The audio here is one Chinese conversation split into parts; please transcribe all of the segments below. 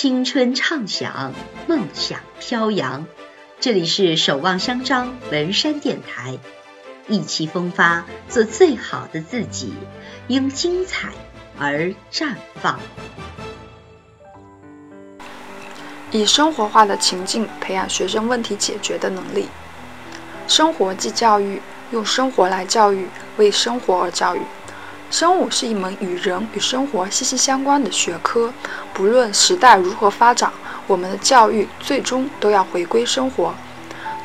青春畅想，梦想飘扬。这里是守望相张文山电台，意气风发，做最好的自己，因精彩而绽放。以生活化的情境培养学生问题解决的能力。生活即教育，用生活来教育，为生活而教育。生物是一门与人与生活息息相关的学科，不论时代如何发展，我们的教育最终都要回归生活。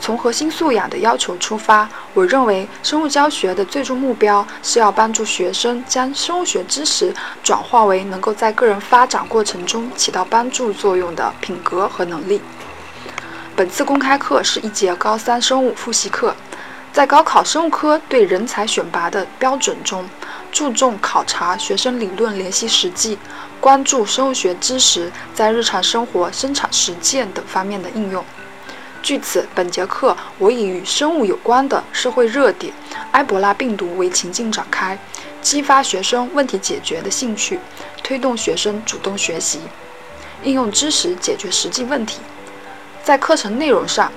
从核心素养的要求出发，我认为生物教学的最终目标是要帮助学生将生物学知识转化为能够在个人发展过程中起到帮助作用的品格和能力。本次公开课是一节高三生物复习课，在高考生物科对人才选拔的标准中。注重考察学生理论联系实际，关注生物学知识在日常生活、生产实践等方面的应用。据此，本节课我以与生物有关的社会热点——埃博拉病毒为情境展开，激发学生问题解决的兴趣，推动学生主动学习，应用知识解决实际问题。在课程内容上，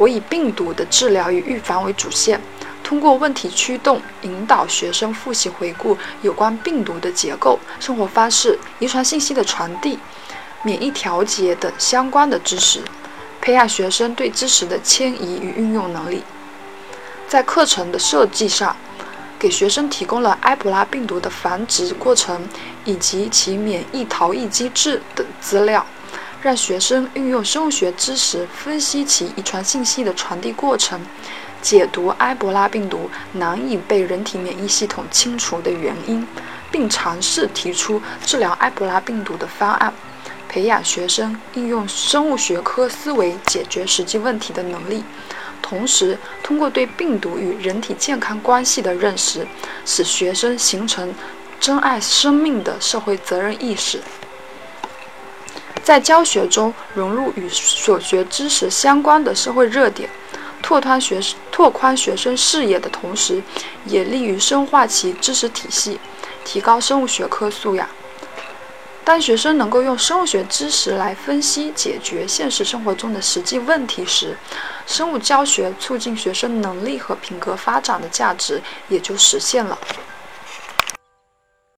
我以病毒的治疗与预防为主线。通过问题驱动引导学生复习回顾有关病毒的结构、生活方式、遗传信息的传递、免疫调节等相关的知识，培养学生对知识的迁移与运用能力。在课程的设计上，给学生提供了埃博拉病毒的繁殖过程以及其免疫逃逸机制等资料，让学生运用生物学知识分析其遗传信息的传递过程。解读埃博拉病毒难以被人体免疫系统清除的原因，并尝试提出治疗埃博拉病毒的方案，培养学生应用生物学科思维解决实际问题的能力。同时，通过对病毒与人体健康关系的认识，使学生形成珍爱生命的社会责任意识。在教学中融入与所学知识相关的社会热点。拓宽学拓宽学生视野的同时，也利于深化其知识体系，提高生物学科素养。当学生能够用生物学知识来分析解决现实生活中的实际问题时，生物教学促进学生能力和品格发展的价值也就实现了。